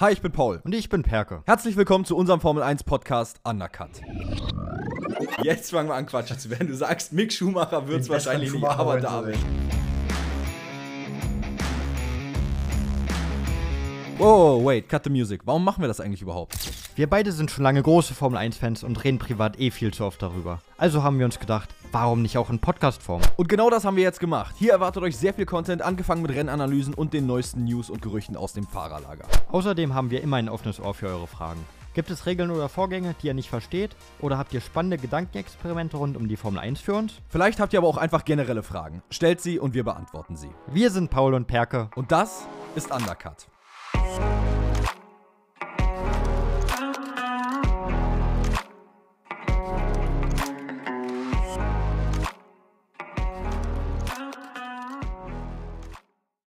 Hi, ich bin Paul. Und ich bin Perke. Herzlich willkommen zu unserem Formel 1 Podcast Undercut. Jetzt fangen wir an, Quatsch zu werden. Du sagst, Mick Schumacher wird es wahrscheinlich nicht, aber David. Wow, wait, cut the music. Warum machen wir das eigentlich überhaupt? Wir beide sind schon lange große Formel 1-Fans und reden privat eh viel zu oft darüber. Also haben wir uns gedacht, warum nicht auch in Podcast-Form? Und genau das haben wir jetzt gemacht. Hier erwartet euch sehr viel Content, angefangen mit Rennanalysen und den neuesten News und Gerüchten aus dem Fahrerlager. Außerdem haben wir immer ein offenes Ohr für eure Fragen. Gibt es Regeln oder Vorgänge, die ihr nicht versteht? Oder habt ihr spannende Gedankenexperimente rund um die Formel 1 für uns? Vielleicht habt ihr aber auch einfach generelle Fragen. Stellt sie und wir beantworten sie. Wir sind Paul und Perke. Und das ist Undercut.